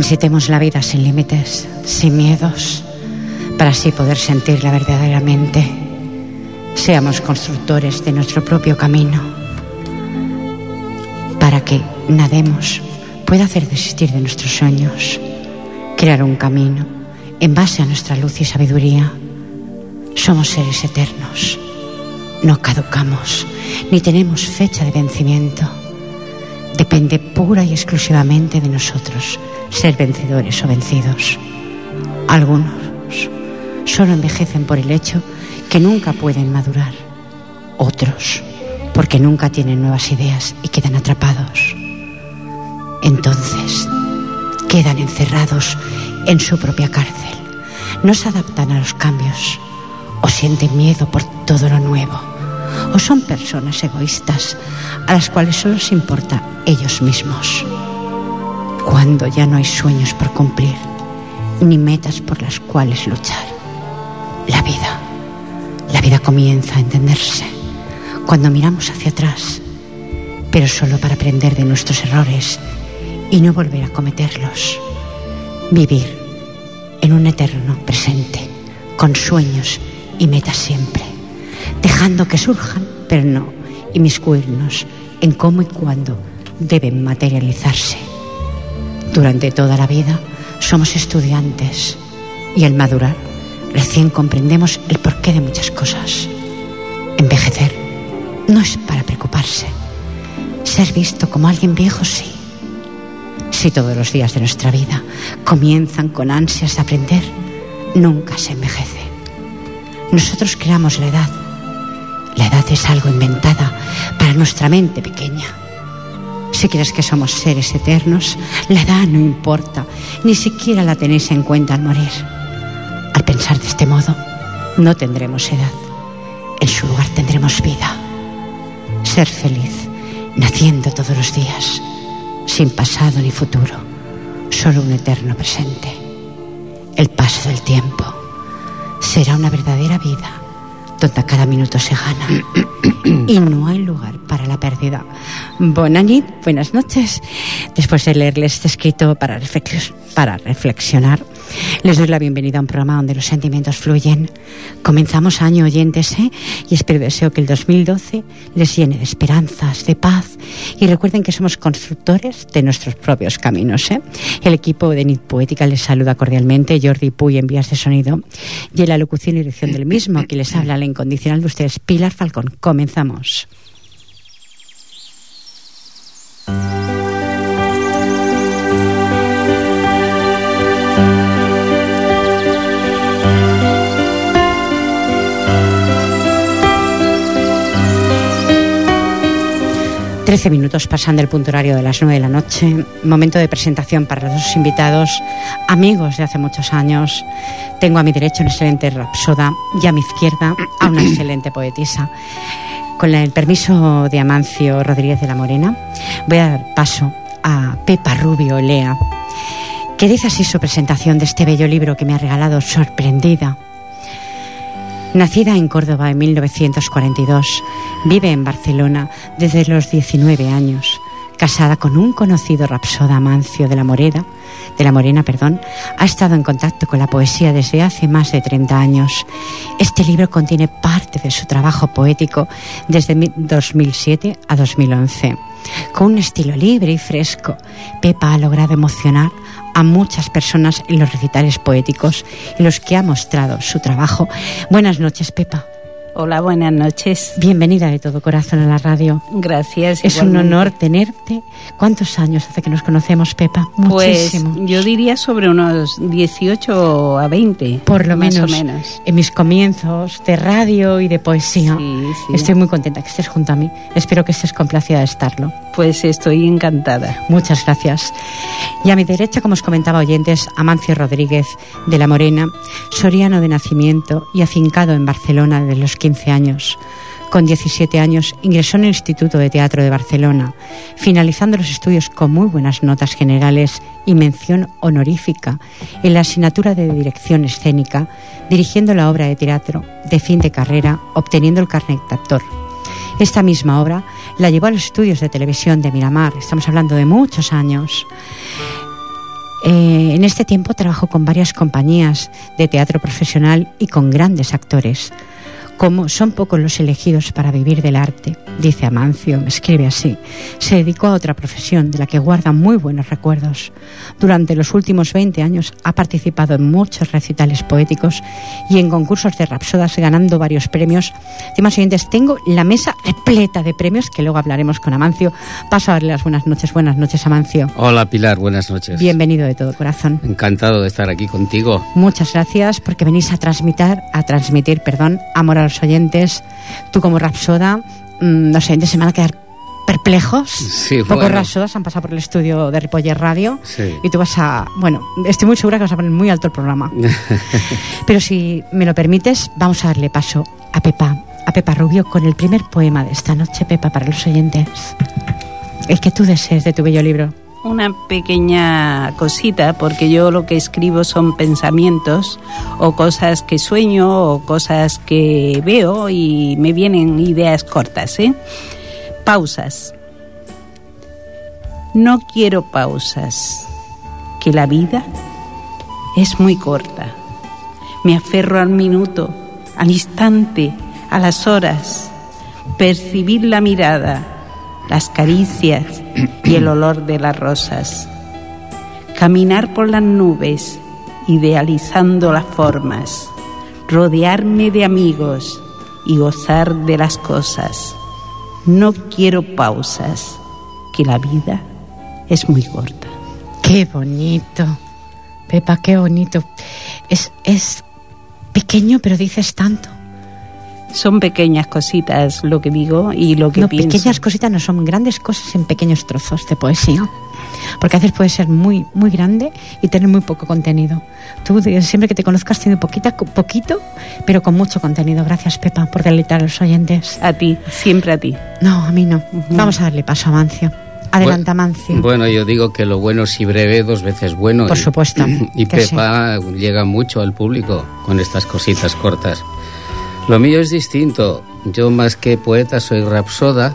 Transitemos la vida sin límites, sin miedos, para así poder sentirla verdaderamente. Seamos constructores de nuestro propio camino, para que nademos pueda hacer desistir de nuestros sueños, crear un camino en base a nuestra luz y sabiduría. Somos seres eternos, no caducamos, ni tenemos fecha de vencimiento. Depende pura y exclusivamente de nosotros ser vencedores o vencidos. Algunos solo envejecen por el hecho que nunca pueden madurar. Otros porque nunca tienen nuevas ideas y quedan atrapados. Entonces quedan encerrados en su propia cárcel. No se adaptan a los cambios o sienten miedo por todo lo nuevo. O son personas egoístas a las cuales solo les importa ellos mismos cuando ya no hay sueños por cumplir, ni metas por las cuales luchar. La vida, la vida comienza a entenderse cuando miramos hacia atrás, pero solo para aprender de nuestros errores y no volver a cometerlos. Vivir en un eterno presente, con sueños y metas siempre, dejando que surjan, pero no inmiscuirnos en cómo y cuándo deben materializarse durante toda la vida somos estudiantes y al madurar recién comprendemos el porqué de muchas cosas. Envejecer no es para preocuparse. Ser visto como alguien viejo sí. Si todos los días de nuestra vida comienzan con ansias de aprender, nunca se envejece. Nosotros creamos la edad. La edad es algo inventada para nuestra mente pequeña si crees que somos seres eternos, la edad no importa, ni siquiera la tenéis en cuenta al morir. Al pensar de este modo, no tendremos edad, en su lugar tendremos vida. Ser feliz, naciendo todos los días, sin pasado ni futuro, solo un eterno presente. El paso del tiempo será una verdadera vida donde cada minuto se gana y no hay lugar para la pérdida. Bonanit, buenas noches. Después de leerles este escrito para, para reflexionar, les doy la bienvenida a un programa donde los sentimientos fluyen. Comenzamos año oyentes ¿eh? y espero deseo que el 2012 les llene de esperanzas, de paz y recuerden que somos constructores de nuestros propios caminos. ¿eh? El equipo de NIT Poética les saluda cordialmente, Jordi Puy en vías de sonido y en la locución y dirección del mismo, aquí les habla la incondicional de ustedes, Pilar Falcón. Comenzamos. Thank you. Trece minutos pasan del punto horario de las nueve de la noche, momento de presentación para los dos invitados, amigos de hace muchos años. Tengo a mi derecha una excelente rapsoda y a mi izquierda a una excelente poetisa. Con el permiso de Amancio Rodríguez de la Morena, voy a dar paso a Pepa Rubio Lea, que dice así su presentación de este bello libro que me ha regalado sorprendida Nacida en Córdoba en 1942, vive en Barcelona desde los 19 años. Casada con un conocido rapsoda Mancio de la Morena, de la Morena, perdón, ha estado en contacto con la poesía desde hace más de 30 años. Este libro contiene parte de su trabajo poético desde 2007 a 2011. Con un estilo libre y fresco, Pepa ha logrado emocionar a muchas personas en los recitales poéticos en los que ha mostrado su trabajo. Buenas noches, Pepa. Hola, buenas noches. Bienvenida de todo corazón a la radio. Gracias. Es un honor tenerte. ¿Cuántos años hace que nos conocemos, Pepa? Pues yo diría sobre unos 18 a 20. Por lo menos, menos. En mis comienzos de radio y de poesía. Estoy muy contenta que estés junto a mí. Espero que estés complacida de estarlo. Pues estoy encantada. Muchas gracias. Y a mi derecha, como os comentaba oyentes, Amancio Rodríguez de La Morena, soriano de nacimiento y afincado en Barcelona desde los 15 años. Con 17 años ingresó en el Instituto de Teatro de Barcelona, finalizando los estudios con muy buenas notas generales y mención honorífica en la asignatura de dirección escénica, dirigiendo la obra de teatro de fin de carrera, obteniendo el carnet de actor. Esta misma obra la llevó a los estudios de televisión de Miramar, estamos hablando de muchos años. Eh, en este tiempo trabajó con varias compañías de teatro profesional y con grandes actores como son pocos los elegidos para vivir del arte, dice Amancio, escribe así, se dedicó a otra profesión de la que guarda muy buenos recuerdos. Durante los últimos 20 años ha participado en muchos recitales poéticos y en concursos de rapsodas ganando varios premios. Estimados oyentes, tengo la mesa repleta de premios que luego hablaremos con Amancio. Paso a darle las buenas noches. Buenas noches, Amancio. Hola, Pilar. Buenas noches. Bienvenido de todo corazón. Encantado de estar aquí contigo. Muchas gracias porque venís a transmitir, a transmitir, perdón, amor a los oyentes. Tú como Rapsoda, mm, los oyentes se van a quedar perplejos. Sí, Pocos bueno. Rapsodas han pasado por el estudio de Ripoller Radio. Sí. Y tú vas a. Bueno, estoy muy segura que vas a poner muy alto el programa. Pero si me lo permites, vamos a darle paso a Pepa, a Pepa Rubio, con el primer poema de esta noche, Pepa, para los oyentes. El que tú desees de tu bello libro. Una pequeña cosita, porque yo lo que escribo son pensamientos o cosas que sueño o cosas que veo y me vienen ideas cortas, ¿eh? Pausas. No quiero pausas, que la vida es muy corta. Me aferro al minuto, al instante, a las horas, percibir la mirada, las caricias y el olor de las rosas. Caminar por las nubes, idealizando las formas, rodearme de amigos y gozar de las cosas. No quiero pausas, que la vida es muy corta. Qué bonito. Pepa, qué bonito. Es, es pequeño, pero dices tanto. Son pequeñas cositas lo que digo y lo que no, pienso. pequeñas cositas no son grandes cosas en pequeños trozos de poesía. Porque a veces puede ser muy, muy grande y tener muy poco contenido. Tú siempre que te conozcas tienes poquita, poquito, pero con mucho contenido. Gracias, Pepa, por deleitar a los oyentes. A ti, siempre a ti. No, a mí no. Vamos a darle paso a Mancio. Adelanta, Mancio. Bueno, yo digo que lo bueno si breve, dos veces bueno. Por Y- supuesto, Y Pepa llega mucho al público con estas cositas cortas. Lo mío es distinto. Yo más que poeta soy rapsoda.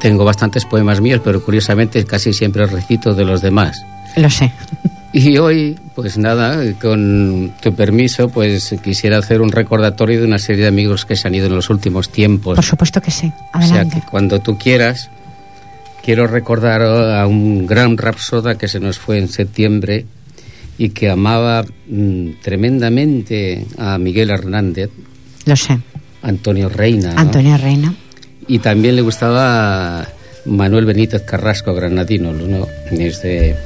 Tengo bastantes poemas míos, pero curiosamente casi siempre recito de los demás. Lo sé. Y hoy, pues nada, con tu permiso, pues quisiera hacer un recordatorio de una serie de amigos que se han ido en los últimos tiempos. Por supuesto que sí. O sea Adelante. que cuando tú quieras, quiero recordar a un gran rapsoda que se nos fue en septiembre y que amaba mm, tremendamente a Miguel Hernández, Lo sé. Antonio Reina. ¿no? Antonio Reina. Y también le gustaba Manuel Benítez Carrasco, granadino. Uno es de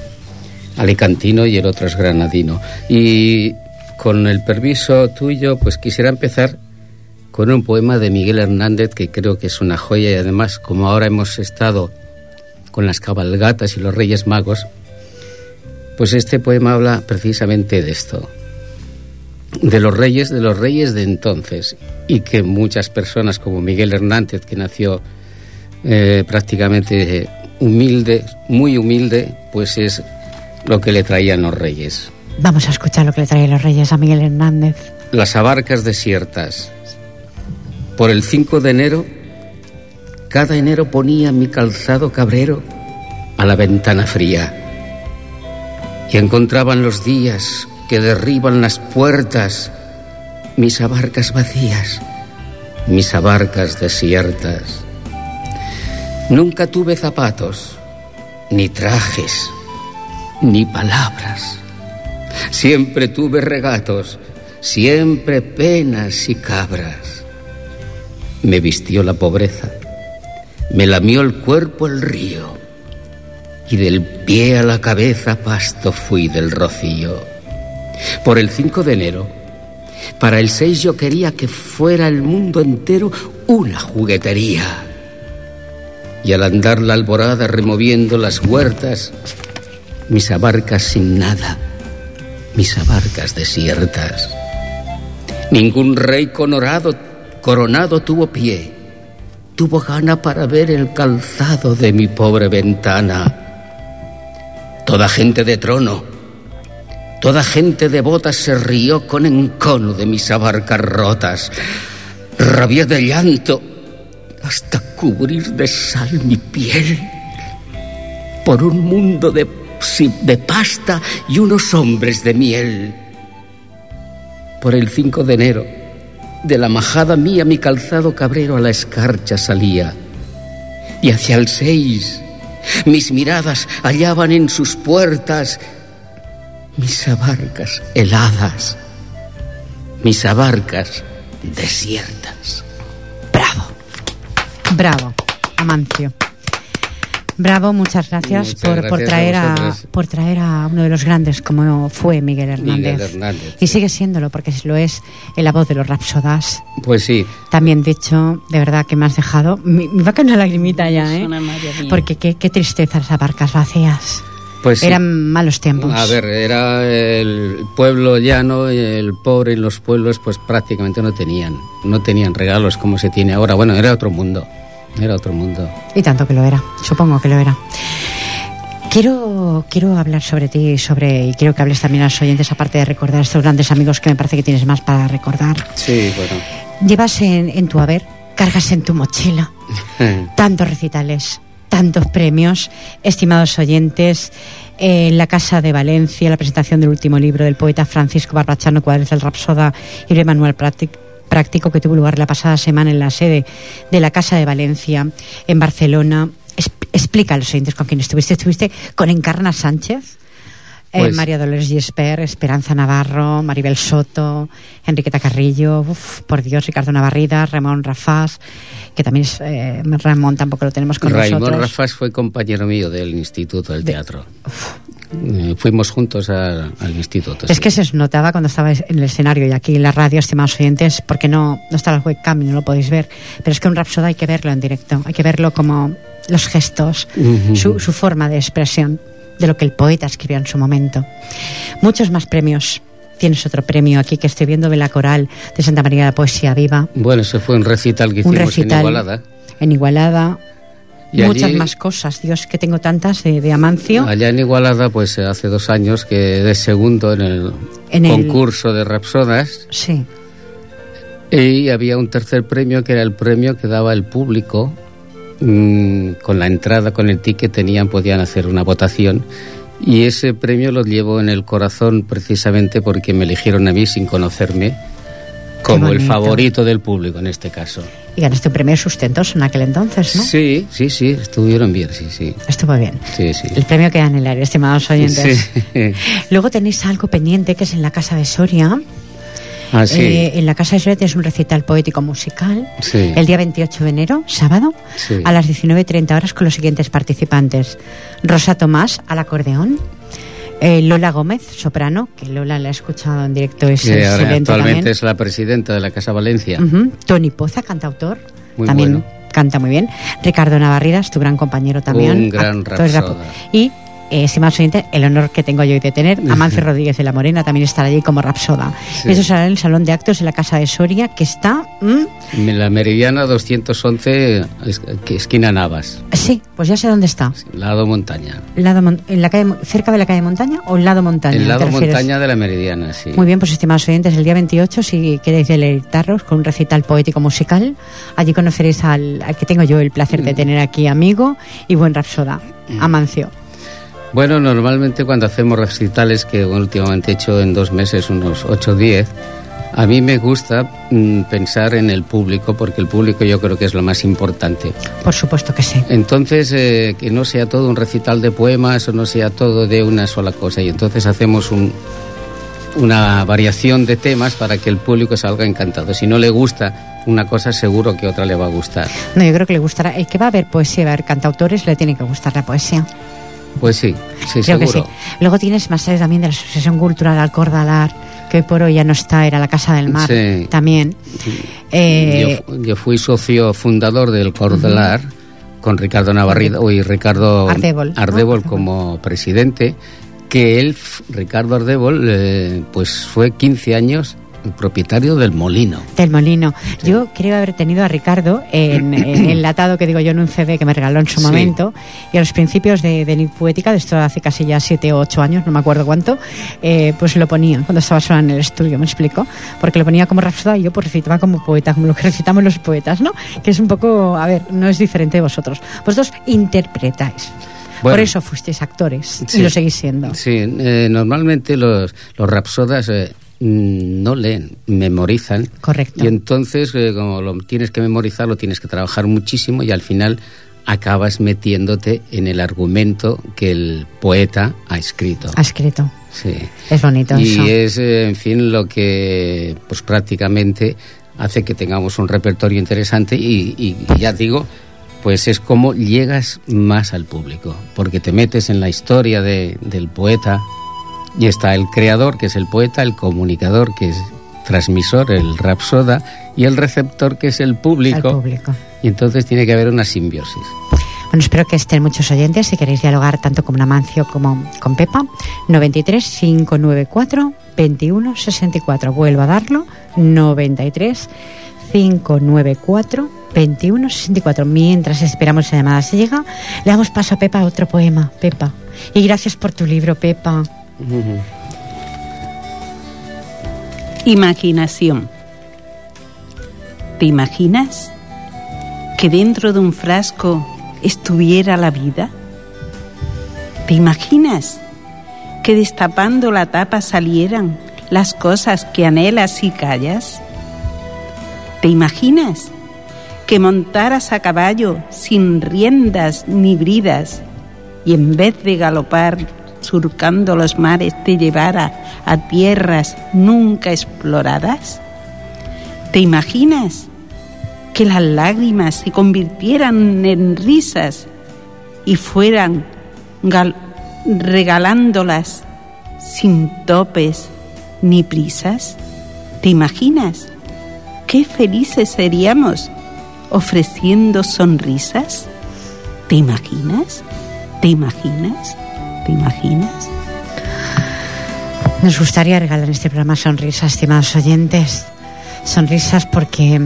alicantino y el otro es granadino. Y con el permiso tuyo, pues quisiera empezar con un poema de Miguel Hernández que creo que es una joya y además como ahora hemos estado con las cabalgatas y los Reyes Magos, pues este poema habla precisamente de esto, de los reyes, de los reyes de entonces, y que muchas personas como Miguel Hernández, que nació eh, prácticamente humilde, muy humilde, pues es lo que le traían los reyes. Vamos a escuchar lo que le traen los reyes a Miguel Hernández. Las abarcas desiertas. Por el 5 de enero, cada enero ponía mi calzado cabrero a la ventana fría. Y encontraban los días que derriban las puertas, mis abarcas vacías, mis abarcas desiertas. Nunca tuve zapatos, ni trajes, ni palabras. Siempre tuve regatos, siempre penas y cabras. me vistió la pobreza, me lamió el cuerpo el río, y del pie a la cabeza pasto fui del rocío. Por el 5 de enero, para el 6 yo quería que fuera el mundo entero una juguetería. Y al andar la alborada removiendo las huertas, mis abarcas sin nada, mis abarcas desiertas. Ningún rey coronado, coronado tuvo pie, tuvo gana para ver el calzado de mi pobre ventana. Toda gente de trono, toda gente de botas se rió con encono de mis abarcas rotas. Rabié de llanto hasta cubrir de sal mi piel por un mundo de, de pasta y unos hombres de miel. Por el 5 de enero, de la majada mía mi calzado cabrero a la escarcha salía. Y hacia el 6, mis miradas hallaban en sus puertas mis abarcas heladas, mis abarcas desiertas. Bravo, bravo, Amancio. Bravo, muchas gracias, Muchas por, por traer a por traer a uno de los grandes como fue Miguel Hernández. Miguel Hernández, y sí. sigue siéndolo porque lo es en la voz de los Rapsodas. Pues sí, También dicho, de verdad que me has dejado. Me, me va a caer una lagrimita ya, Es ¿eh? Porque qué, qué tristeza las barcas vacías. Pues sí. Eran malos tiempos. A ver, era el pueblo llano y el pobre y los pueblos pues prácticamente no tenían, no tenían regalos como se tiene ahora. Bueno, era otro mundo, era otro mundo. Y tanto que lo era, supongo que lo era. Quiero, quiero hablar sobre ti sobre, y quiero que hables también a los oyentes, aparte de recordar a estos grandes amigos que me parece que tienes más para recordar. Sí, bueno. Llevas en, en tu haber, cargas en tu mochila tantos recitales, tantos premios, estimados oyentes. eh, En la Casa de Valencia, la presentación del último libro del poeta Francisco Barbachano Cuadres del Rapsoda y Manuel Práctic- Práctico, que tuvo lugar la pasada semana en la sede de la Casa de Valencia, en Barcelona. Explica a los oyentes con quién estuviste. Estuviste con Encarna Sánchez. Eh, Pues- María Dolores Giesper, Esperanza Navarro, Maribel Soto, Enriqueta Carrillo, uf, por Dios, Ricardo Navarrida, Ramón Rafás, que también es, eh, Ramón tampoco lo tenemos con nosotros. Rafas fue compañero mío del Instituto del Teatro. Eh, Fuimos juntos a- al instituto. Es sí. que se os notaba cuando estabais en el escenario y aquí en la radio, estimados oyentes, porque no, no está la webcam y no lo podéis ver, pero es que un Rapsoda hay que verlo en directo, hay que verlo como los gestos, su, su forma de expresión de lo que el poeta escribió en su momento. Muchos más premios. Tienes otro premio aquí que estoy viendo de la coral de Santa María de la Poesía Viva, Bueno, ese fue un recital que un hicimos recital en Igualada. en Igualada. Y Muchas allí- más cosas, Dios, que tengo tantas de, de Amancio. Allá en Igualada, pues hace dos años que de segundo en el En el- concurso de Rapsodas Sí, y había un tercer premio que era el premio que daba el público mm, con la entrada, con el ticket tenían, podían hacer una votación y ese premio lo llevo en el corazón precisamente porque me eligieron a mí sin conocerme como el favorito del público en este caso. y ganaste un premio sustentos en aquel entonces, ¿no? Sí, sí, sí, estuvieron bien, sí, sí. Estuvo bien. Sí, sí. El premio queda en el aire, estimados oyentes. Sí. Luego tenéis algo pendiente que es en la Casa de Soria. Ah, sí. Eh, en la Casa de Soria tienes un recital poético musical. Sí. El día 28 de enero, sábado, Sí. a las 19.30 horas con los siguientes participantes. Rosa Tomás al acordeón. eh, Lola Gómez, soprano, que Lola la he escuchado en directo, es que excelente actualmente también. es la presidenta de la Casa Valencia. Ujú. Tony Poza, cantautor, Muy también bueno. canta muy bien. Ricardo Navarridas, tu gran compañero también. Un gran rapsoda. Y, eh, estimados oyentes, el honor que tengo yo hoy de tener, Amancio Rodríguez de la Morena también estará allí como rapsoda. Sí. Eso será en el Salón de Actos de la Casa de Soria, que está... mm, En La Meridiana 211, es- que esquina Navas, sí, pues ya sé dónde está. lado montaña. Lado mon- en la calle, ¿Cerca de la calle Montaña o el lado Montaña? El ¿te lado montaña de la Meridiana, sí. Muy bien, pues estimados oyentes, el día 28, si queréis deleitarlos con un recital poético musical, allí conoceréis al, al que tengo yo el placer Mm. de tener aquí, amigo y buen rapsoda, Amancio. Bueno, normalmente cuando hacemos recitales, que últimamente he hecho en dos meses, unos 8 o 10, a mí me gusta mm, pensar en el público, porque el público yo creo que es lo más importante. Por supuesto que sí. Entonces, eh, que no sea todo un recital de poemas o no sea todo de una sola cosa. Y entonces hacemos un, una variación de temas para que el público salga encantado. Si no le gusta una cosa seguro que otra le va a gustar. No, yo creo que le gustará. El que va a ver poesía, va a ver cantautores, le tiene que gustar la poesía. Pues sí, sí, Creo seguro. que sí. Luego tienes más allá también de la Asociación Cultural Alcordalar, que hoy por hoy ya no está, era la Casa del Mar Sí. también. Eh, yo, yo fui socio fundador del Cordelar con Ricardo Navarrido y Ricardo. Ardébol. como presidente, que él, Ricardo Ardébol, eh, pues fue 15 años el propietario del molino. Del Molino. Yo creo haber tenido a Ricardo en, en enlatado, que digo yo, en un CD que me regaló en su Sí. momento. Y a los principios de, de Nit Poética, de esto hace casi ya siete o ocho años, no me acuerdo cuánto, eh, pues lo ponía cuando estaba sola en el estudio, ¿me explico? Porque lo ponía como rapsoda y yo pues recitaba como poeta, como lo que recitamos los poetas, ¿no? Que es un poco, a ver, no es diferente de vosotros. Vosotros interpretáis. Bueno. Por eso fuisteis actores Sí. y lo seguís siendo. Sí, eh, normalmente los, los rapsodas eh, no leen, memorizan. Correcto. Y entonces, eh, como lo tienes que memorizar, lo tienes que trabajar muchísimo y al final acabas metiéndote en el argumento que el poeta ha escrito. Ha escrito. Sí. Es bonito eso. Y es, eh, en fin, lo que pues prácticamente hace que tengamos un repertorio interesante y, y- y ya digo, pues es como llegas más al público, porque te metes en la historia de- del poeta y está el creador, que es el poeta, el comunicador, que es transmisor, el rapsoda, y el receptor, que es el público. público. Y entonces tiene que haber una simbiosis. Bueno, espero que estén muchos oyentes si queréis dialogar tanto con Amancio como con Pepa. 93 594 21 64. Vuelvo a darlo. 93 594 21 64. Mientras esperamos esa llamada se llega, le damos paso a Pepa a otro poema. Pepa. Y gracias por tu libro, Pepa. Imaginación. ¿Te imaginas que dentro de un frasco estuviera la vida? ¿Te imaginas que destapando la tapa salieran las cosas que anhelas y callas? ¿Te imaginas que montaras a caballo sin riendas ni bridas y en vez de galopar surcando los mares te llevara a tierras nunca exploradas? ¿Te imaginas que las lágrimas se convirtieran en risas y fueran gal- regalándolas sin topes ni prisas? ¿Te imaginas qué felices seríamos ofreciendo sonrisas? ¿Te imaginas? ¿Te imaginas? ¿Te imaginas? Nos gustaría regalar en este programa sonrisas, estimados oyentes. Sonrisas porque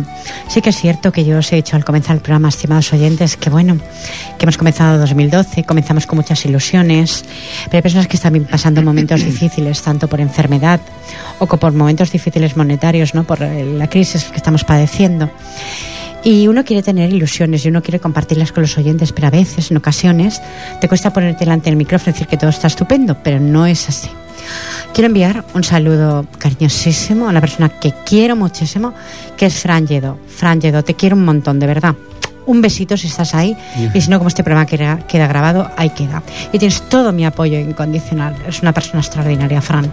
sí que es cierto que yo os he dicho al comenzar el programa, estimados oyentes, que bueno, que hemos comenzado 2012, comenzamos con muchas ilusiones, pero hay personas que están pasando momentos difíciles, tanto por enfermedad o por momentos difíciles monetarios, ¿no? por la crisis que estamos padeciendo. Y uno quiere tener ilusiones y uno quiere compartirlas con los oyentes, pero a veces, en ocasiones, te cuesta ponerte delante del micrófono y decir que todo está estupendo, pero no es así. Quiero enviar un saludo cariñosísimo a una persona que quiero muchísimo, que es Fran Lledo. Fran Lledo, te quiero un montón, de verdad. Un besito si estás ahí y si no, como este programa queda, queda grabado, ahí queda. Y tienes todo mi apoyo incondicional. Es una persona extraordinaria, Fran.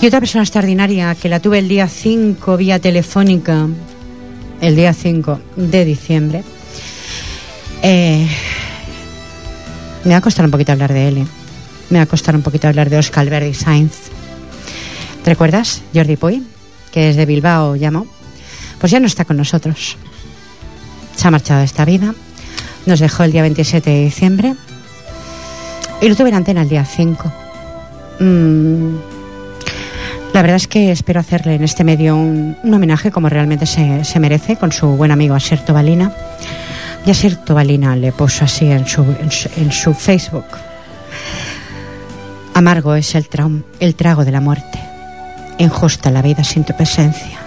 Y otra persona extraordinaria que la tuve el día 5 vía telefónica, el día 5 de diciembre. Eh, me va a costar un poquito hablar de él. Me va a costar un poquito hablar de Oscar Alberdi Sainz. ¿Te recuerdas? Jordi Puy, que es de Bilbao, llamó. Pues ya no está con nosotros. Se ha marchado de esta vida. Nos dejó el día 27 de diciembre. Y lo tuve en antena el día 5. Mm, la verdad es que espero hacerle en este medio un, un homenaje como realmente se, se merece con su buen amigo Asier Tobalina. Y Asier Tobalina le puso así en su, en su, Facebook. Amargo es el, traum, el trago de la muerte, injusta la vida sin tu presencia.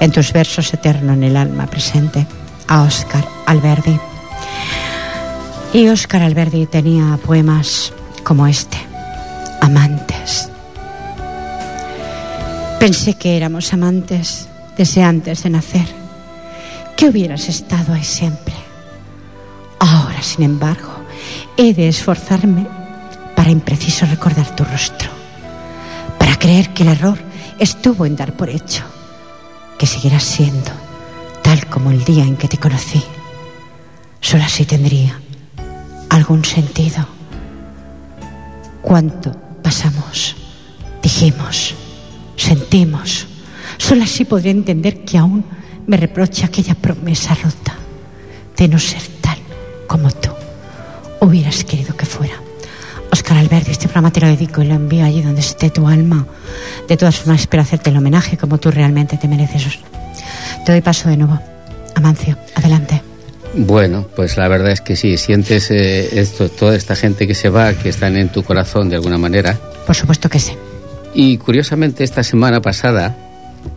En tus versos eterno en el alma presente, a Oscar Alberdi. Y Oscar Alberdi tenía poemas como este, Amantes. Pensé que éramos amantes desde antes de nacer, que hubieras estado ahí siempre. Ahora, sin embargo, he de esforzarme para impreciso recordar tu rostro, para creer que el error estuvo en dar por hecho que seguirás siendo tal como el día en que te conocí. Solo así tendría algún sentido. ¿Cuánto pasamos? Dijimos, sentimos. Solo así podría entender que aún me reprocha aquella promesa rota de no ser tal como tú hubieras querido que fuera. Oscar Alberti, este programa te lo dedico y lo envío allí donde esté tu alma. De todas formas, espero hacerte el homenaje como tú realmente te mereces. Te doy paso de nuevo. Amancio, adelante. Bueno, pues la verdad es que sí, sientes eh, esto, toda esta gente que se va, que están en tu corazón de alguna manera. Por supuesto que sí. Y curiosamente esta semana pasada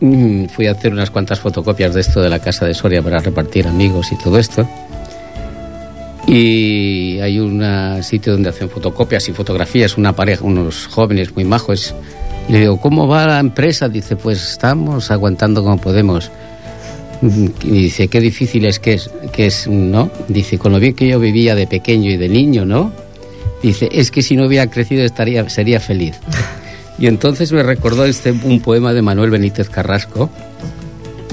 mm, fui a hacer unas cuantas fotocopias de esto de la casa de Soria para repartir amigos y todo esto. Y hay un sitio donde hacen fotocopias y fotografías, una pareja, unos jóvenes muy majos. Le digo, ¿cómo va la empresa? Dice, pues estamos aguantando como podemos. Y dice, qué difícil es que es, que es, ¿no? Dice, con lo bien que yo vivía de pequeño y de niño, ¿no? Dice, es que si no hubiera crecido estaría, sería feliz. Y entonces me recordó este, un poema de Manuel Benítez Carrasco,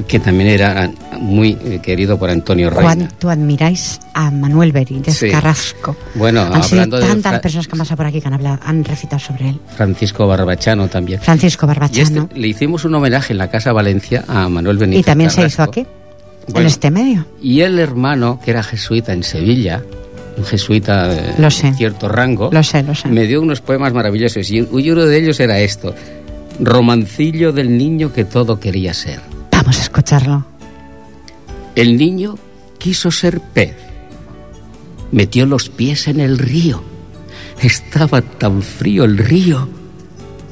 que también era muy eh, querido por Antonio Reina. ¿Cuánto admiráis a Manuel Benítez Carrasco? Bueno, han hablando sido tantas personas que han pasado por aquí que han, hablado, han recitado sobre él. Francisco Barbachano también. Francisco Barbachano. Este, le hicimos un homenaje en la Casa Valencia a Manuel Benítez ¿Y también se hizo aquí? en este medio. Y el hermano, que era jesuita en Sevilla, un jesuita de cierto rango, lo sé, lo sé. me dio unos poemas maravillosos y uno de ellos era esto, Romancillo del niño que todo quería ser. Vamos a escucharlo. El niño quiso ser pez. Metió los pies en el río. Estaba tan frío el río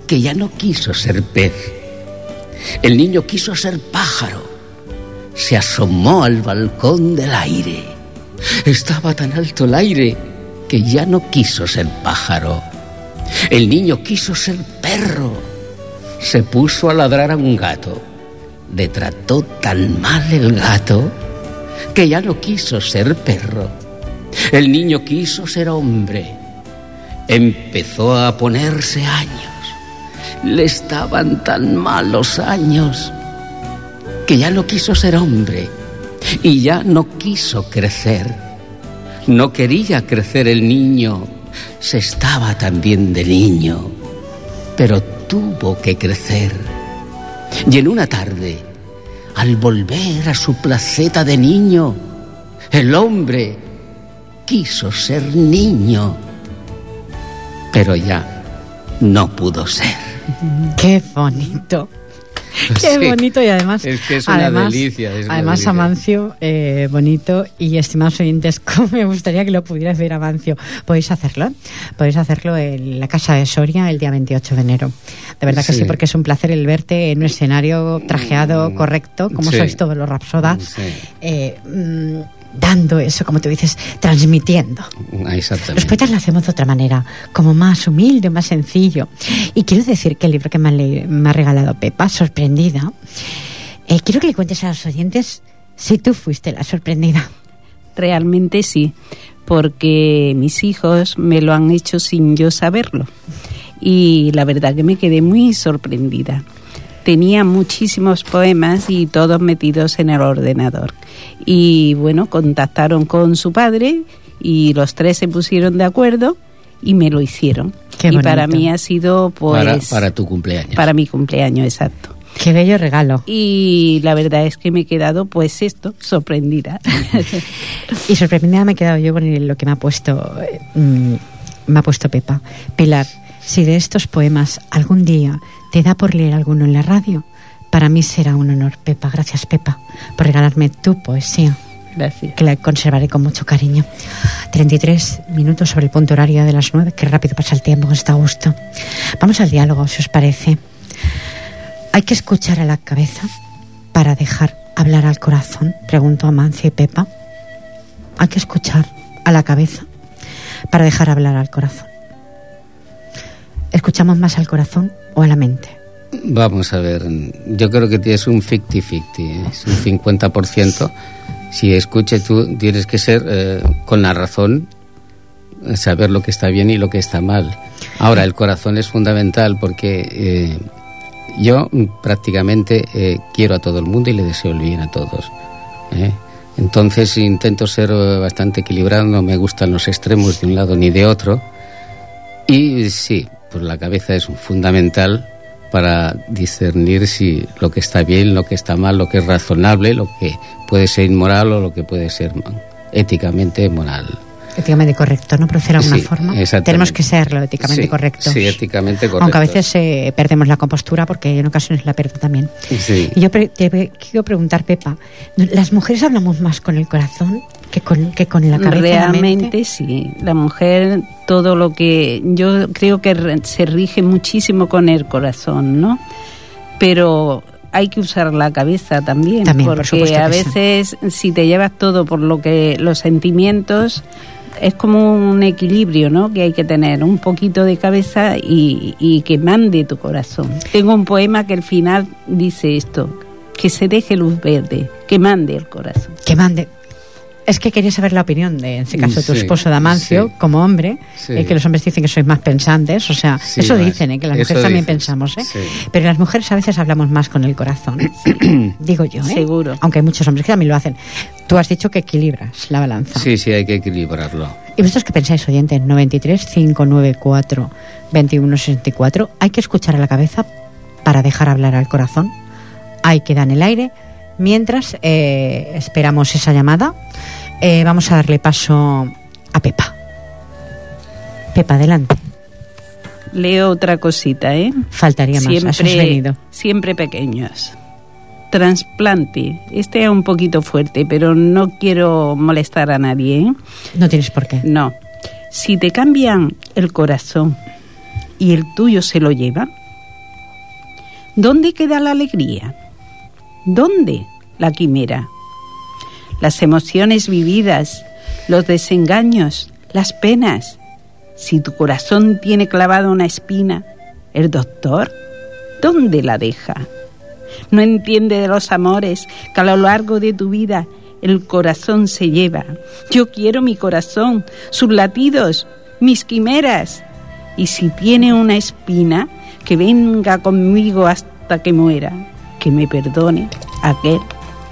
que ya no quiso ser pez. El niño quiso ser pájaro. Se asomó al balcón del aire. Estaba tan alto el aire que ya no quiso ser pájaro. El niño quiso ser perro. Se puso a ladrar a un gato le trató tan mal el gato que ya no quiso ser perro. El niño quiso ser hombre. Empezó a ponerse años. Le estaban tan malos años que ya no quiso ser hombre y ya no quiso crecer. No quería crecer el niño, se estaba también de niño, pero tuvo que crecer y en una tarde, al volver a su placeta de niño, el hombre quiso ser niño, pero ya no pudo ser. Qué bonito. Qué bonito y además. Es que es una además, delicia. además, Amancio, eh, bonito y estimados oyentes, como me gustaría que lo pudieras ver, Amancio. Podéis hacerlo. Podéis hacerlo en la Casa de Soria el día 28 de enero. De verdad que sí, porque es un placer el verte en un escenario trajeado, mm, correcto, como sois todos los rapsodas. Eh, mm, dando eso, como tú dices, transmitiendo. Exactamente. Los poetas lo hacemos de otra manera, como más humilde, más sencillo. Y quiero decir que el libro que me ha, regalado Pepa, Sorprendida, eh, quiero que le cuentes a los oyentes si tú fuiste la sorprendida. Realmente sí, porque mis hijos me lo han hecho sin yo saberlo. Y la verdad que me quedé muy sorprendida tenía muchísimos poemas y todos metidos en el ordenador. Y bueno, contactaron con su padre y los tres se pusieron de acuerdo y me lo hicieron. y para mí ha sido pues... Para, tu cumpleaños. Para mi cumpleaños, exacto. Qué bello regalo. Y la verdad es que me he quedado, pues esto, sorprendida. y sorprendida me he quedado yo con lo que me ha puesto, eh, mm, me ha puesto Pepa. Pilar, si de estos poemas algún día te da por leer alguno en la radio, para mí será un honor, Pepa. Gracias, Pepa, por regalarme tu poesía. Gracias. Que la conservaré con mucho cariño. 33 minutos sobre el punto horario de las 9. Qué rápido pasa el tiempo, está a gusto. Vamos al diálogo, si os parece. ¿Hay que escuchar a la cabeza para dejar hablar al corazón? Pregunto a y Pepa. Hay que escuchar a la cabeza para dejar hablar al corazón. ¿Escuchamos más al corazón o a la mente? Vamos a ver, yo creo que tienes un 50-50, ¿eh? es un 50%. Si escuches tú, tienes que ser eh, con la razón, saber lo que está bien y lo que está mal. Ahora, el corazón es fundamental porque eh, yo prácticamente quiero a todo el mundo y le deseo el bien a todos. ¿eh? Entonces intento ser eh, bastante equilibrado, no me gustan los extremos de un lado ni de otro. Y sí, pues la cabeza es fundamental para discernir si lo que está bien, lo que está mal, lo que es razonable, lo que puede ser inmoral o lo que puede ser éticamente moral. Éticamente correcto, ¿no? Proceder de alguna forma. Tenemos que serlo éticamente correcto. Sí, éticamente correcto. Aunque a veces eh, perdemos la compostura porque en ocasiones la pierdo también. Sí. Y yo te quiero preguntar, Pepa, ¿las mujeres hablamos más con el corazón que con, que con la cabeza? Realmente sí. La mujer, todo lo que. Yo creo que se rige muchísimo con el corazón, ¿no? Pero hay que usar la cabeza también, también porque a veces si te llevas todo por lo que los sentimientos es como un equilibrio ¿no? que hay que tener, un poquito de cabeza y, y que mande tu corazón. Tengo un poema que al final dice esto, que se deje luz verde, que mande el corazón. Que mande. Es que quería saber la opinión de, en ese caso, tu esposo Damancio, como hombre, eh, que los hombres dicen que sois más pensantes, o sea, eso dicen, eh, que las mujeres también pensamos, ¿eh? pero las mujeres a veces hablamos más con el corazón, digo yo, ¿eh? Seguro. Aunque hay muchos hombres que también lo hacen. Tú has dicho que equilibras la balanza. Sí, sí, hay que equilibrarlo. ¿Y vosotros qué pensáis, oyente? 93 594 2164. ¿Hay que escuchar a la cabeza para dejar hablar al corazón? Hay que dar el aire Mientras eh, esperamos esa llamada, eh, vamos a darle paso a Pepa. Pepa, adelante. Leo otra cosita, ¿eh? Faltaría más, siempre, Siempre pequeños. Transplante. Este es un poquito fuerte, pero no quiero molestar a nadie, ¿eh? No tienes por qué. No. Si te cambian el corazón y el tuyo se lo lleva, ¿dónde queda la alegría? ¿Dónde la quimera? Las emociones vividas, los desengaños, las penas. Si tu corazón tiene clavada una espina, ¿el doctor dónde la deja? No entiende de los amores que a lo largo de tu vida el corazón se lleva. Yo quiero mi corazón, sus latidos, mis quimeras. Y si tiene una espina, que venga conmigo hasta que muera que me perdone aquel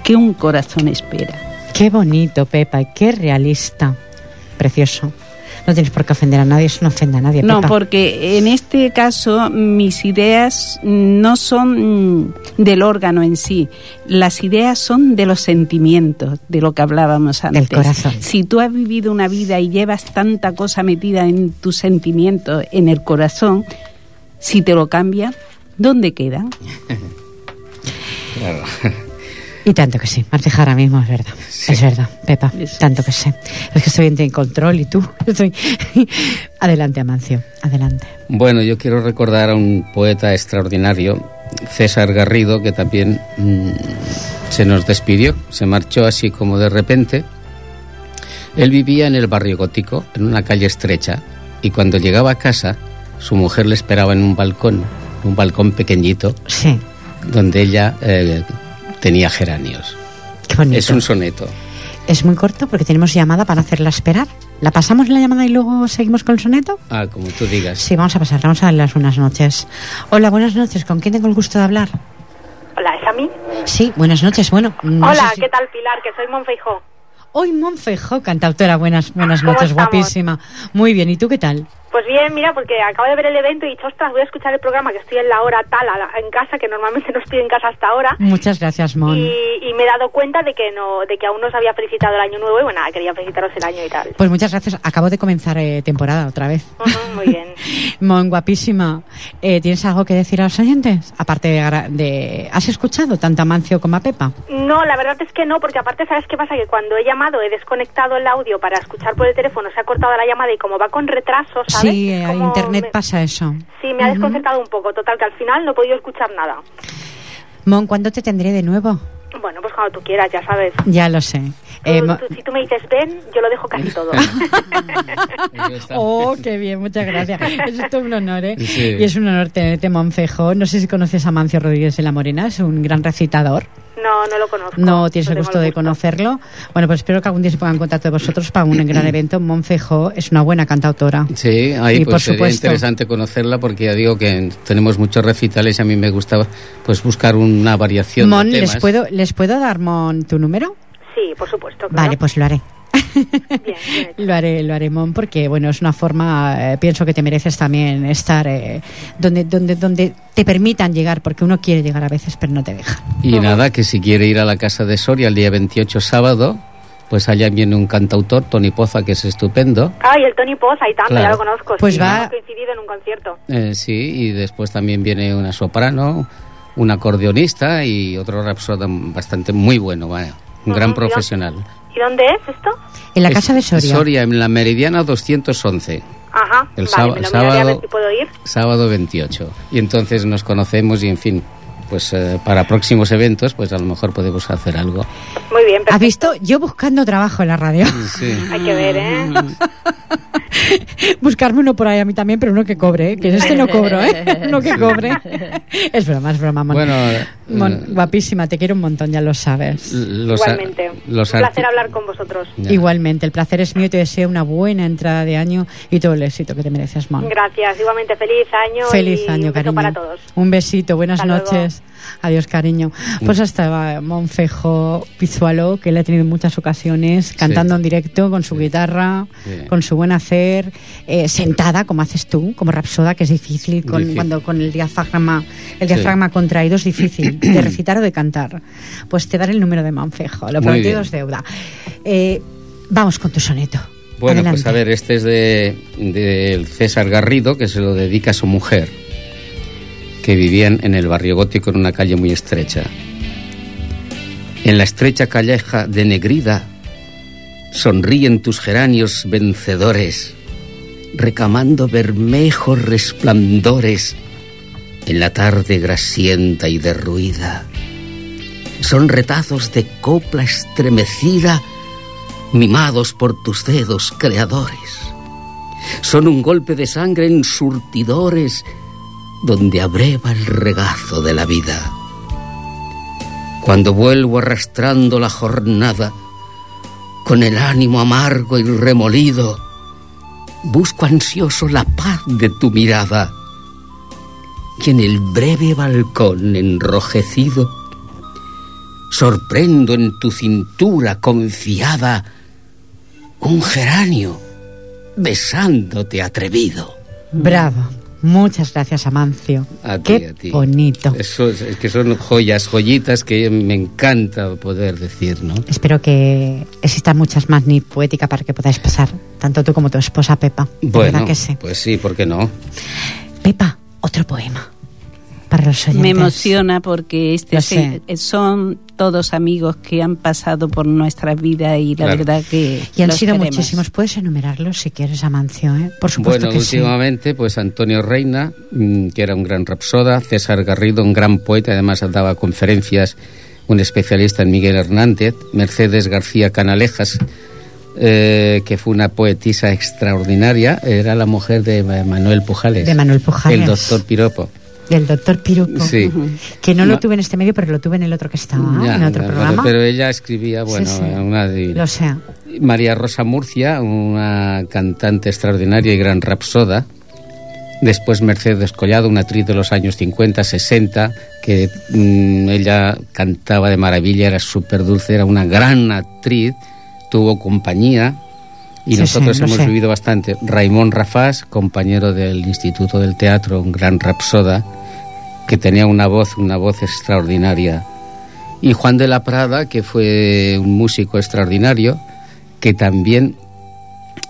que un corazón espera. Qué bonito, Pepa, y qué realista. Precioso. No tienes por qué ofender a nadie, eso no ofende a nadie. No, porque en este caso mis ideas no son del órgano en sí, las ideas son de los sentimientos, de lo que hablábamos antes. Del corazón. Si tú has vivido una vida y llevas tanta cosa metida en tus sentimientos, en el corazón, si te lo cambia, ¿dónde quedan? Y tanto que sí, Martija ahora mismo es verdad. Es verdad, Pepa, tanto que sé. Es que estoy en control y tú. Estoy... adelante, Amancio, adelante. Bueno, yo quiero recordar a un poeta extraordinario, César Garrido, que también mm, se nos despidió, se marchó así como de repente. Él vivía en el barrio gótico, en una calle estrecha, y cuando llegaba a casa, su mujer le esperaba en un balcón, un balcón pequeñito. Sí donde ella eh, tenía geranios. Qué bonito. Es un soneto. Es muy corto porque tenemos llamada para hacerla esperar. ¿La pasamos la llamada y luego seguimos con el soneto? Ah, como tú digas. Sí, vamos a pasar. Vamos a darle las buenas noches. Hola, buenas noches. ¿Con quién tengo el gusto de hablar? Hola, ¿es a mí? Sí, buenas noches. Bueno, Hola, ¿qué tal, Pilar? Que soy Monfeijó. Hoy Monfeijó, cantautora. Buenas, buenas noches, guapísima. Muy bien. ¿Y tú qué tal? Pues bien, mira, porque acabo de ver el evento y he dicho, ostras, voy a escuchar el programa que estoy en la hora tal en casa, que normalmente no estoy en casa hasta ahora. Muchas gracias, Mon. Y, me he dado cuenta de que no de que aún no se había felicitado el año nuevo y bueno, quería felicitaros el año y tal. Pues muchas gracias. Acabo de comenzar eh, temporada otra vez. muy bien. Mon, guapísima. Eh, ¿Tienes algo que decir a los oyentes? Aparte de, ¿Has escuchado tanto a Mancio como a Pepa? No, la verdad es que no, porque aparte, ¿sabes qué pasa? Que cuando he llamado he desconectado el audio para escuchar por el teléfono, se ha cortado la llamada y como va con retraso, ¿sabes? Sí, eh, internet pasa eso. Sí, me ha desconcertado un poco. Total, que al final no he podido escuchar nada. Mon, ¿cuándo te tendré de nuevo? Bueno, pues cuando tú quieras, ya sabes. Ya lo sé. Eh, si tú me dices ven, yo lo dejo casi todo. oh, qué bien, muchas gracias. Es todo un honor, ¿eh? Y es un honor tenerte, Monfejo. No sé si conoces a Mancio Rodríguez de la Morena, es un gran recitador. No, no lo conozco. No tienes el gusto de conocerlo. Bueno, pues espero que algún día se ponga en contacto de vosotros para un gran evento. Monfejo es una buena cantautora. Sí, ahí pues sería interesante conocerla porque ya digo que tenemos muchos recitales y a mí me gustaba pues buscar una variación Mon, ¿les puedo, ¿les puedo dar, Mon, tu número? Sí, por supuesto. claro. Vale, pues lo haré. Bien. Lo haré, lo haré, Mon, porque bueno, es una forma, eh, pienso que te mereces también estar eh, donde, donde, donde te permitan llegar, porque uno quiere llegar a veces, pero no te dejan. Y nada, que si quiere ir a la casa de Soria el día 28 sábado, pues allá viene un cantautor, Tony Poza, que es estupendo. Ay, el Tony Poza y tanto, Claro. ya lo conozco. Pues sí, va- coincidido en un concierto. Eh, sí, y después también viene una soprano, un acordeonista y otro rapsoda bastante muy bueno, vaya, un gran Ujú, ¿y dó- profesional. ¿Y dónde es esto? En la Es- casa de Soria. Soria, en la Meridiana 211. Ajá, El vale, sábado- me lo miraré a ver sábado- si puedo ir. sábado 28. Y entonces nos conocemos y, en fin, pues eh, para próximos eventos, pues a lo mejor podemos hacer algo. Muy bien, ¿Has perfecto. visto? Yo buscando trabajo en la radio. Sí. Hay que ver, ¿eh? Buscarme uno por ahí a mí también, pero uno que cobre, ¿eh? que este no cobro, ¿eh? Uno que cobre. Es broma, es broma, Mon. Bueno, Mon, eh, guapísima, te quiero un montón, ya lo sabes. Los Igualmente. los un placer hablar con vosotros. Ya. Igualmente, el placer es mío y te deseo una buena entrada de año y todo el éxito que te mereces, Mon. Gracias, igualmente feliz año. Feliz y año, un beso cariño. para todos. Un besito, buenas Hasta luego. Adiós, cariño. Pues hasta Monfejo Pizualo, que le ha tenido en muchas ocasiones, cantando en directo con su guitarra, Sí. con su buen hacer, eh, sentada, como haces tú, como rapsoda, que es difícil, con, Difícil. cuando con el diafragma, el diafragma contraído es difícil de recitar o de cantar. Pues te daré el número de Monfejo, lo prometido es deuda. Eh, vamos con tu soneto. Bueno, Adelante. pues a ver, este es de, César Garrido, que se lo dedica a su mujer, que vivían en el barrio gótico en una calle muy estrecha. En la estrecha calleja de Negrida sonríen tus geranios vencedores, recamando bermejos resplandores en la tarde grasienta y derruida. Son retazos de copla estremecida mimados por tus dedos creadores. Son un golpe de sangre en surtidores donde abreva el regazo de la vida. Cuando vuelvo arrastrando la jornada, con el ánimo amargo y remolido, busco ansioso la paz de tu mirada. Y en el breve balcón enrojecido, sorprendo en tu cintura confiada un geranio besándote atrevido. Bravo. Muchas gracias, Amancio. A ti, Qué a ti. bonito. Eso es, que son joyas, joyitas que me encanta poder decir, ¿no? Espero que existan muchas más ni poética para que podáis pasar, tanto tú como tu esposa Pepa. Bueno, que sí. pues sí, ¿por qué no? Pepa, otro poema para los oyentes. Me emociona porque este se- sé. son todos amigos que han pasado por nuestra vida y la Claro. verdad que Y han los sido queremos. muchísimos. Puedes enumerarlos si quieres, Amancio, ¿eh? Por supuesto Bueno, que sí. últimamente, pues Antonio Reina, mm, que era un gran rapsoda, César Garrido, un gran poeta, además daba conferencias, un especialista en Miguel Hernández, Mercedes García Canalejas, eh, que fue una poetisa extraordinaria, era la mujer de Manuel Pujales. De Manuel Pujales. El doctor Piropo. Del doctor Pirupo. Sí. Que no lo tuve en este medio, pero lo tuve en el otro que estaba, Ya, en otro pero- programa. Pero ella escribía, bueno, sí. una divina. Lo sé. María Rosa Murcia, una cantante extraordinaria y gran rapsoda. Después Mercedes Collado, una actriz de los años 50, 60, que mm, ella cantaba de maravilla, era súper dulce, era una gran actriz, tuvo compañía y Sí, nosotros sí, hemos sé. vivido bastante. Raimón Rafás, compañero del Instituto del Teatro, un gran rapsoda, que tenía una voz, una voz extraordinaria. Y Juan de la Prada, que fue un músico extraordinario, que también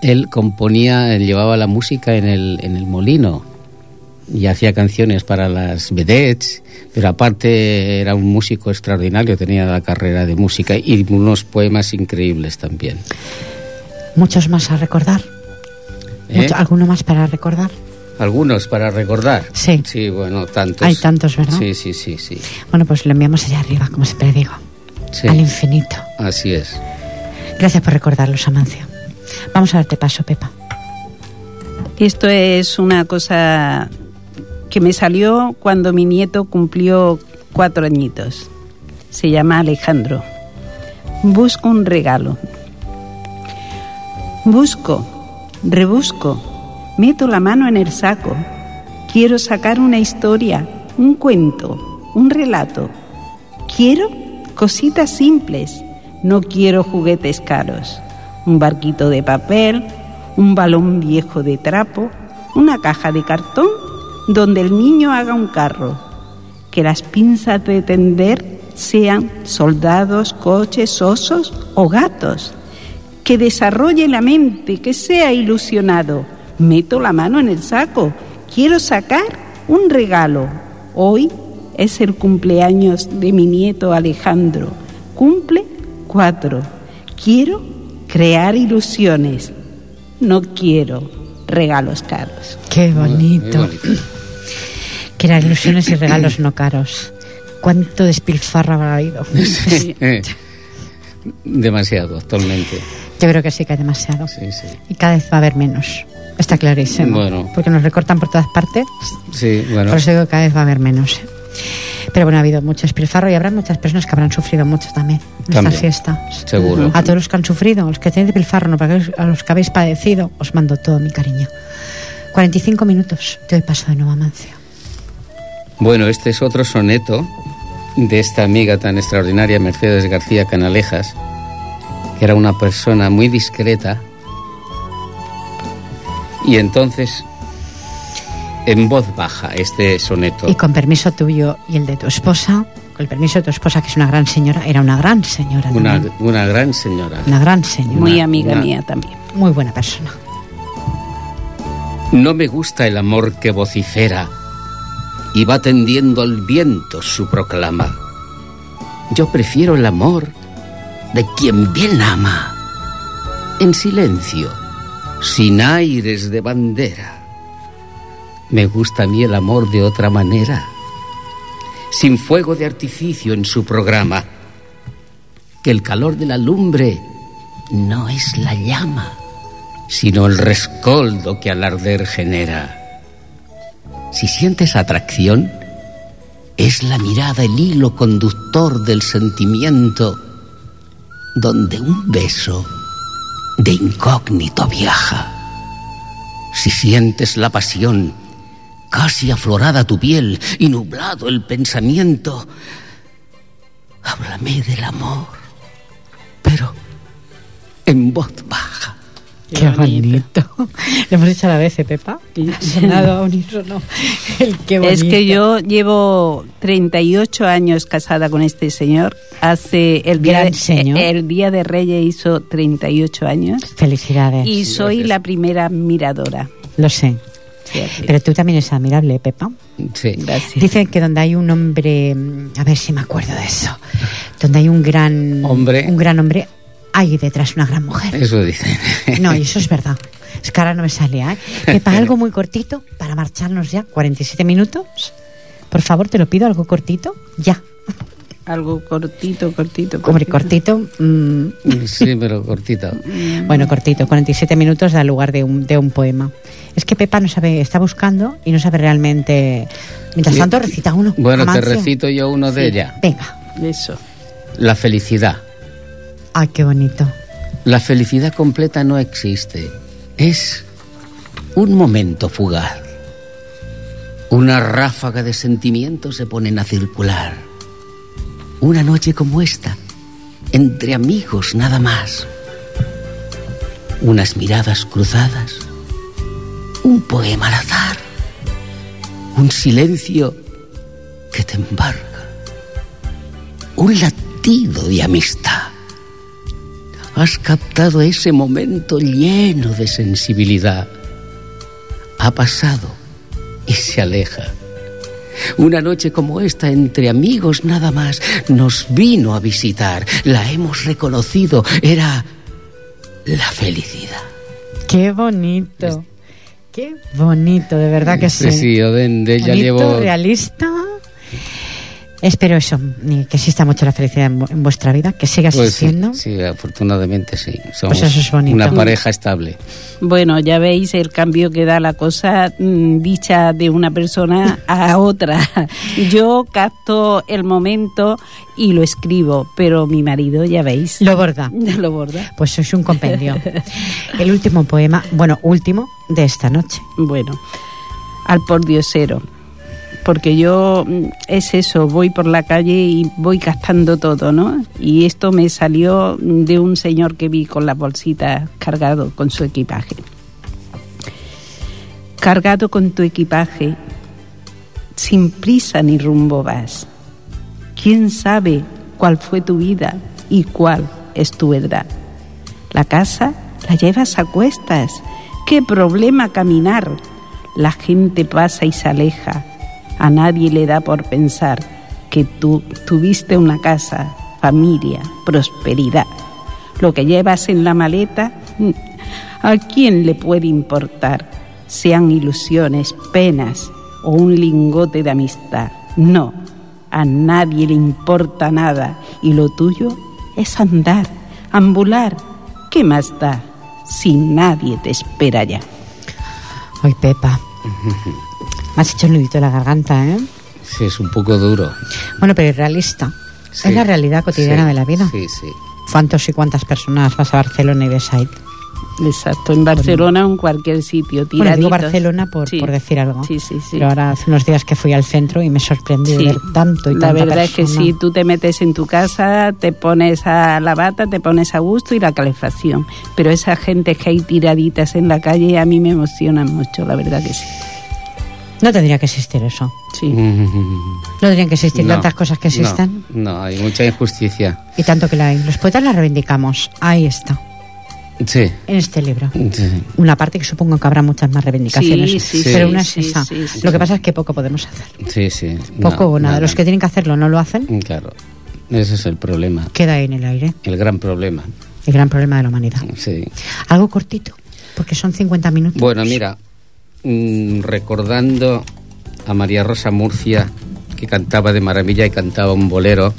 él componía, él llevaba la música en el, en el molino y hacía canciones para las vedettes, pero aparte era un músico extraordinario, tenía la carrera de música y unos poemas increíbles también. Muchos más a recordar. ¿Eh? Mucho- ¿Alguno más para recordar? Algunos para recordar. Sí. Sí, bueno, tantos. Hay tantos, ¿verdad? Sí, sí, sí, sí. Bueno, pues lo enviamos allá arriba, como siempre digo. Sí, Al infinito. así es. Gracias por recordarlos, Amancio. Vamos a darte paso, Pepa. Esto es una cosa que me salió cuando mi nieto cumplió cuatro añitos. Se llama Alejandro. Busco un regalo. Busco, rebusco, meto la mano en el saco. Quiero sacar una historia, un cuento, un relato. Quiero cositas simples, No quiero juguetes caros. Un barquito de papel, un balón viejo de trapo, una caja de cartón donde el niño haga un carro. Que las pinzas de tender sean soldados, coches, osos o gatos. Que desarrolle la mente, que sea ilusionado. Meto la mano en el saco. Quiero sacar un regalo. Hoy es el cumpleaños de mi nieto Alejandro. Cumple cuatro. Quiero crear ilusiones. No quiero regalos caros. Qué bonito. Crear ilusiones y regalos no caros. ¿Cuánto despilfarro habrá habido? Sí. Demasiado actualmente. Yo creo que sí que hay demasiado. Sí, sí. Y cada vez va a haber menos. Está clarísimo. Bueno. Porque nos recortan por todas partes. Sí, bueno. Por eso digo que cada vez va a haber menos. Pero bueno, ha habido mucho despilfarro y habrá muchas personas que habrán sufrido mucho también en También. estas fiestas. Seguro. A todos los que han sufrido, a los que tienen despilfarro, no, a los que habéis padecido, os mando todo mi cariño. 45 minutos, te doy paso de nuevo, Amancio. Bueno, este es otro soneto de esta amiga tan extraordinaria, Mercedes García Canalejas, que era una persona muy discreta. Y entonces, en voz baja, este soneto. Y con permiso tuyo y el de tu esposa, con el permiso de tu esposa, que es una gran señora, era una gran señora. Una, también. una gran señora. Una gran señora. Muy Una- amiga una- mía también. Muy buena persona. No me gusta el amor que vocifera y va tendiendo al viento su proclama. Yo prefiero el amor de quien bien ama, en silencio, sin aires de bandera. Me gusta a mí el amor de otra manera, sin fuego de artificio en su programa, que el calor de la lumbre no es la llama sino el rescoldo que al arder genera. Si sientes atracción, es la mirada el hilo conductor del sentimiento, donde un beso de incógnito viaja. Si sientes la pasión, casi aflorada tu piel y nublado el pensamiento, háblame del amor, pero en voz baja. Qué bonito. Le hemos dicho a la vez, ¿eh, Pepa? Y ha sonado a unísono. El qué bonito. Es que yo llevo 38 años casada con este señor. Hace el día, Gran de, señor. el día de Reyes hizo 38 años. Felicidades. Y soy gracias. la primera miradora. Lo sé. Pero tú también eres admirable, Pepa. Sí. Gracias. Dicen que donde hay un hombre, mm, a ver si me acuerdo de eso, donde hay un gran Hombre. un gran hombre, hay detrás una gran mujer. Eso dicen. No, y eso es verdad. Es que ahora no me salía, ¿eh? Pepa, algo muy cortito para marcharnos ya, 47 minutos. Por favor, te lo pido, algo cortito, ya. Algo cortito, cortito. Hombre, cortito. cortito. mm, Sí, pero cortita. Bueno, cortito, 47 minutos da lugar de un, de un poema. Es que Pepa no sabe, está buscando y no sabe realmente. Mientras tanto, recita uno. Bueno, te recito yo uno de ella. Venga. Eso. La felicidad. Ay, qué bonito. La felicidad completa no existe. Es un momento fugaz. Una ráfaga de sentimientos se ponen a circular. Una noche como esta, entre amigos nada más. Unas miradas cruzadas. Un poema al azar. Un silencio que te embarga. Un latido de amistad. Has captado ese momento lleno de sensibilidad. Ha pasado y se aleja. Una noche como esta, entre amigos nada más, nos vino a visitar. La hemos reconocido. Era la felicidad. Qué bonito. Qué bonito, de verdad que sí. Sí, sí, de, ella llevo... realista. Espero eso, ni que exista mucho la felicidad en, vu- en vuestra vida, que siga Pues sí, existiendo. sí, afortunadamente sí. Somos Pues eso es bonito. una pareja estable. Bueno, ya veis el cambio que da la cosa mm, dicha de una persona a otra. Yo capto el momento y lo escribo, pero mi marido, ya veis, Lo borda. lo borda. Pues sois un compendio. El último poema, bueno, último de esta noche. Bueno, al pordiosero. Porque yo mm, es eso, voy por la calle y voy gastando todo, ¿no? Y esto me salió de un señor que vi con las bolsitas cargado con su equipaje. Cargado con tu equipaje, sin prisa ni rumbo vas. ¿Quién sabe cuál fue tu vida y cuál es tu verdad? La casa la llevas a cuestas. ¿Qué problema caminar? La gente pasa y se aleja a nadie le da por pensar que tú tuviste una casa, familia, prosperidad. Lo que llevas en la maleta, ¿a quién le puede importar? Sean ilusiones, penas o un lingote de amistad. No, a nadie le importa nada y lo tuyo es andar, ambular. ¿Qué más da si nadie te espera ya? Ay, Pepa, me has hecho el nudito de la garganta, ¿eh? Sí, es un poco duro. Bueno, pero es realista. Sí, es la realidad cotidiana sí, de la vida. Sí, sí. ¿Cuántos y cuántas personas vas a Barcelona y ves ahí? Exacto, en Barcelona o en cualquier sitio. Bueno, digo. Barcelona por, Sí. por decir algo. Sí, sí, sí. Pero ahora hace unos días que fui al centro y me sorprendí de Sí. ver tanto y La tanta verdad es que si tú te metes en tu casa, te pones a la bata, te pones a gusto y la calefacción. Pero esa gente que hay tiraditas en la calle a mí me emocionan mucho, la verdad que sí. No tendría que existir eso. Sí. Mm. No tendrían que existir No, tantas cosas que no, existen No, hay mucha injusticia. y tanto que la hay. Los poetas las reivindicamos. Ahí está, Sí. en este libro. sí. Una parte que supongo que habrá muchas más reivindicaciones, Sí, sí, pero sí, una es sí, esa. sí, sí. Lo que pasa es que poco podemos hacer. Sí, sí. Poco No, o nada. Los que tienen que hacerlo no lo hacen. Claro. Ese es el problema. Queda ahí en el aire. El gran problema. El gran problema de la humanidad. Sí. Algo cortito, porque son 50 minutos. Bueno, mira, mm, recordando a María Rosa Murcia, que cantaba de maravilla y cantaba un bolero,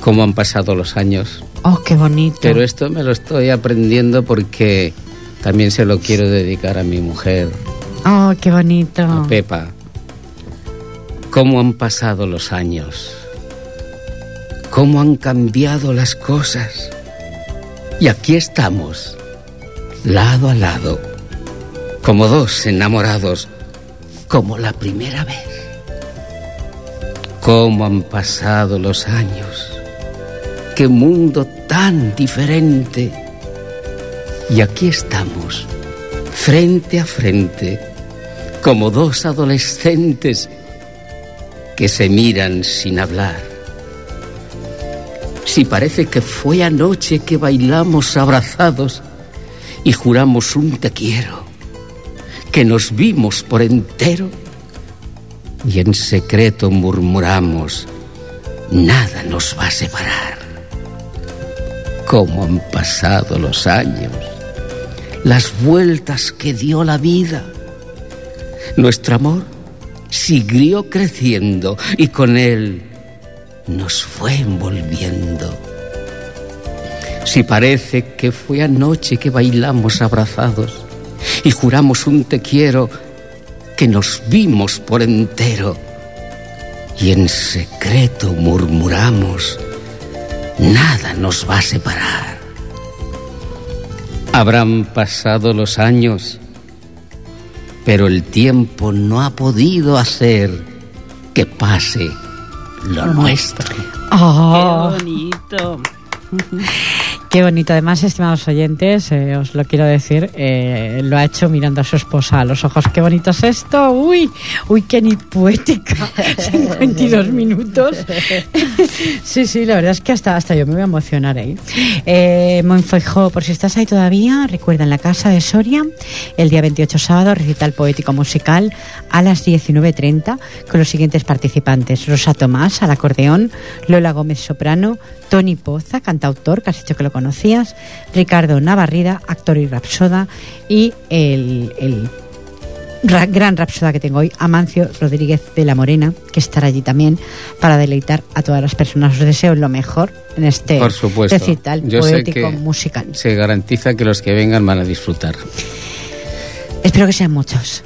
cómo han pasado los años. Oh, qué bonito. Pero esto me lo estoy aprendiendo porque también se lo quiero dedicar a mi mujer, Oh, qué bonito. a Pepa. Cómo han pasado los años. Cómo han cambiado las cosas. Y aquí estamos, lado a lado, como dos enamorados, como la primera vez. Cómo han pasado los años. Qué mundo tan diferente. Y aquí estamos, frente a frente, como dos adolescentes que se miran sin hablar. Si parece que fue anoche que bailamos abrazados y juramos un te quiero, que nos vimos por entero y en secreto murmuramos, nada nos va a separar. Cómo han pasado los años, las vueltas que dio la vida. Nuestro amor siguió creciendo y con él nos fue envolviendo. Si parece que fue anoche que bailamos abrazados y juramos un te quiero, que nos vimos por entero y en secreto murmuramos, nada nos va a separar. Habrán pasado los años, pero el tiempo no ha podido hacer que pase lo nuestro. Oh, Qué bonito. Qué bonito. Además, estimados oyentes, eh, os lo quiero decir, eh, lo ha hecho mirando a su esposa a los ojos. Qué bonito es esto. Uy, uy, qué ni poética. 52 minutos. sí, sí, la verdad es que hasta, hasta yo me voy a emocionar ahí. Eh, Monfejo, por si estás ahí todavía, recuerda en la casa de Soria, el día 28 sábado, recital poético musical a las 19.30 con los siguientes participantes. Rosa Tomás al acordeón, Lola Gómez soprano, Tony Poza, cantautor, que has dicho que lo conocías, Ricardo Navarrida, actor y rapsoda, y el, el ra- gran rapsoda que tengo hoy, Amancio Rodríguez de la Morena, que estará allí también para deleitar a todas las personas. Os deseo lo mejor en este Por supuesto. recital Yo sé poético musical. Se garantiza que los que vengan van a disfrutar. Espero que sean muchos.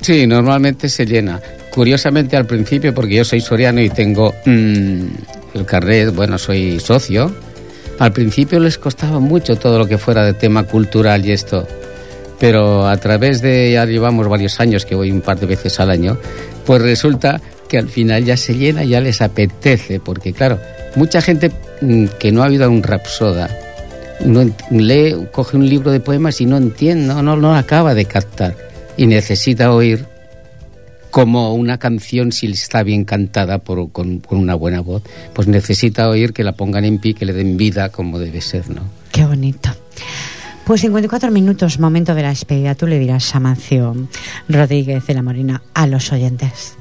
Sí, normalmente se llena. Curiosamente al principio, porque yo soy soriano y tengo mm, el carnet, bueno, soy socio, al principio les costaba mucho todo lo que fuera de tema cultural y esto. pero a través de, ya llevamos varios años que voy un par de veces al año, pues resulta que al final ya se llena, ya les apetece, porque claro, mucha gente mm, que no ha habido un rapsoda, no lee, coge un libro de poemas y no entiende, no, no, no acaba de captar y necesita oír como una canción, si está bien cantada por, con, una buena voz, pues necesita oír que la pongan en pie, que le den vida como debe ser, ¿no? Qué bonito. Pues 54 minutos, momento de la despedida. Tú le dirás a Mancio Rodríguez de la Morina a los oyentes.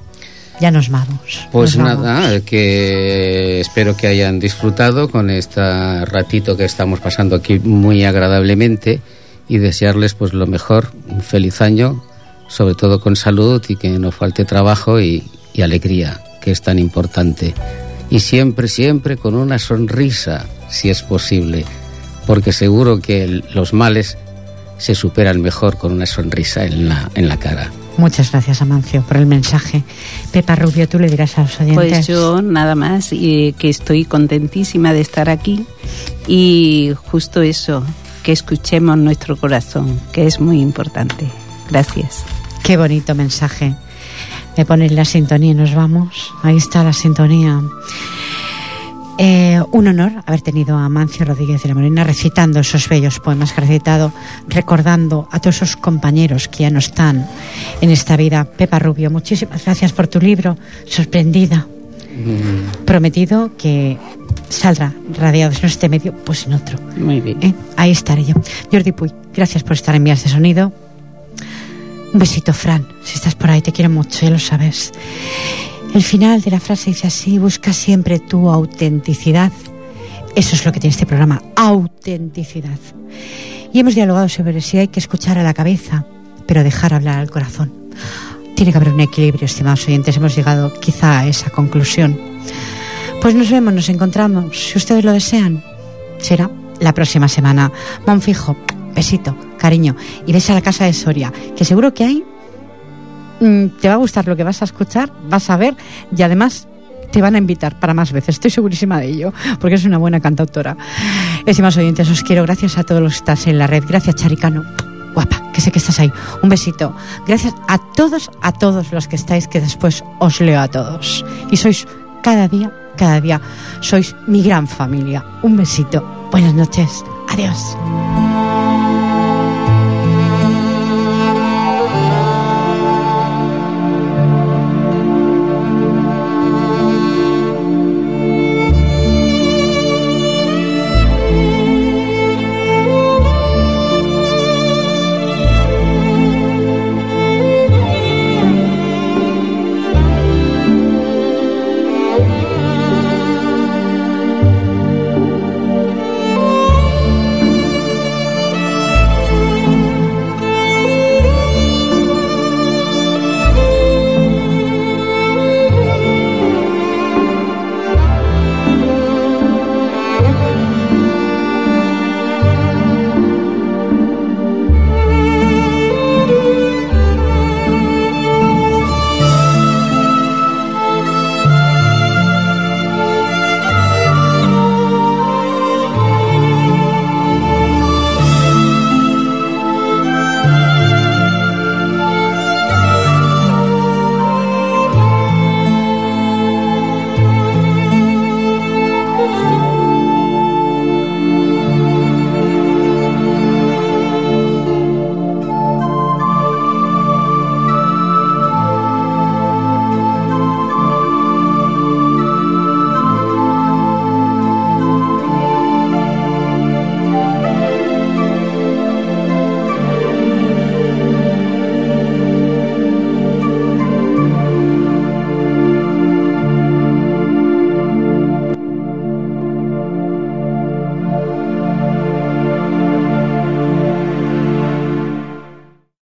Ya nos vamos. Pues nada, que espero que hayan disfrutado con este ratito que estamos pasando aquí muy agradablemente y desearles pues lo mejor, un feliz año, sobre todo con salud y que no falte trabajo y, y alegría, que es tan importante. Y siempre, siempre con una sonrisa, si es posible, porque seguro que los males se superan mejor con una sonrisa en la, en la cara. Muchas gracias, Amancio, por el mensaje. Pepa Rubio, tú le dirás a los oyentes. Pues yo nada más, y que estoy contentísima de estar aquí y justo eso, que escuchemos nuestro corazón, que es muy importante. Gracias. Qué bonito mensaje. Me pones la sintonía y nos vamos. Ahí está la sintonía. Eh, un honor haber tenido a Mancio Rodríguez de la Morena recitando esos bellos poemas que ha recitado, recordando a todos esos compañeros que ya no están en esta vida. Pepa Rubio, muchísimas gracias por tu libro, sorprendida. Mm. Prometido que saldrá radiado en este medio, pues en otro. Muy bien. ¿Eh? Ahí estaré yo. Jordi Puy, gracias por estar en Vías de Sonido. Un besito, Fran. Si estás por ahí, te quiero mucho, ya lo sabes. El final de la frase dice así, busca siempre tu autenticidad. Eso es lo que tiene este programa, autenticidad. Y hemos dialogado sobre si hay que escuchar a la cabeza, pero dejar hablar al corazón. Tiene que haber un equilibrio, estimados oyentes. Hemos llegado quizá a esa conclusión. Pues nos vemos, nos encontramos, si ustedes lo desean. Será la próxima semana. Monfijo, besito, cariño. Y ves a la casa de Soria, que seguro que hay Mm, te va a gustar lo que vas a escuchar, vas a ver y además te van a invitar para más veces, estoy segurísima de ello, porque es una buena cantautora. Estimados oyentes, os quiero, gracias a todos los que estás en la red, gracias Charicano, guapa, que sé que estás ahí, un besito, gracias a todos, a todos los que estáis, que después os leo a todos, y sois cada día, cada día, sois mi gran familia, un besito, buenas noches, adiós.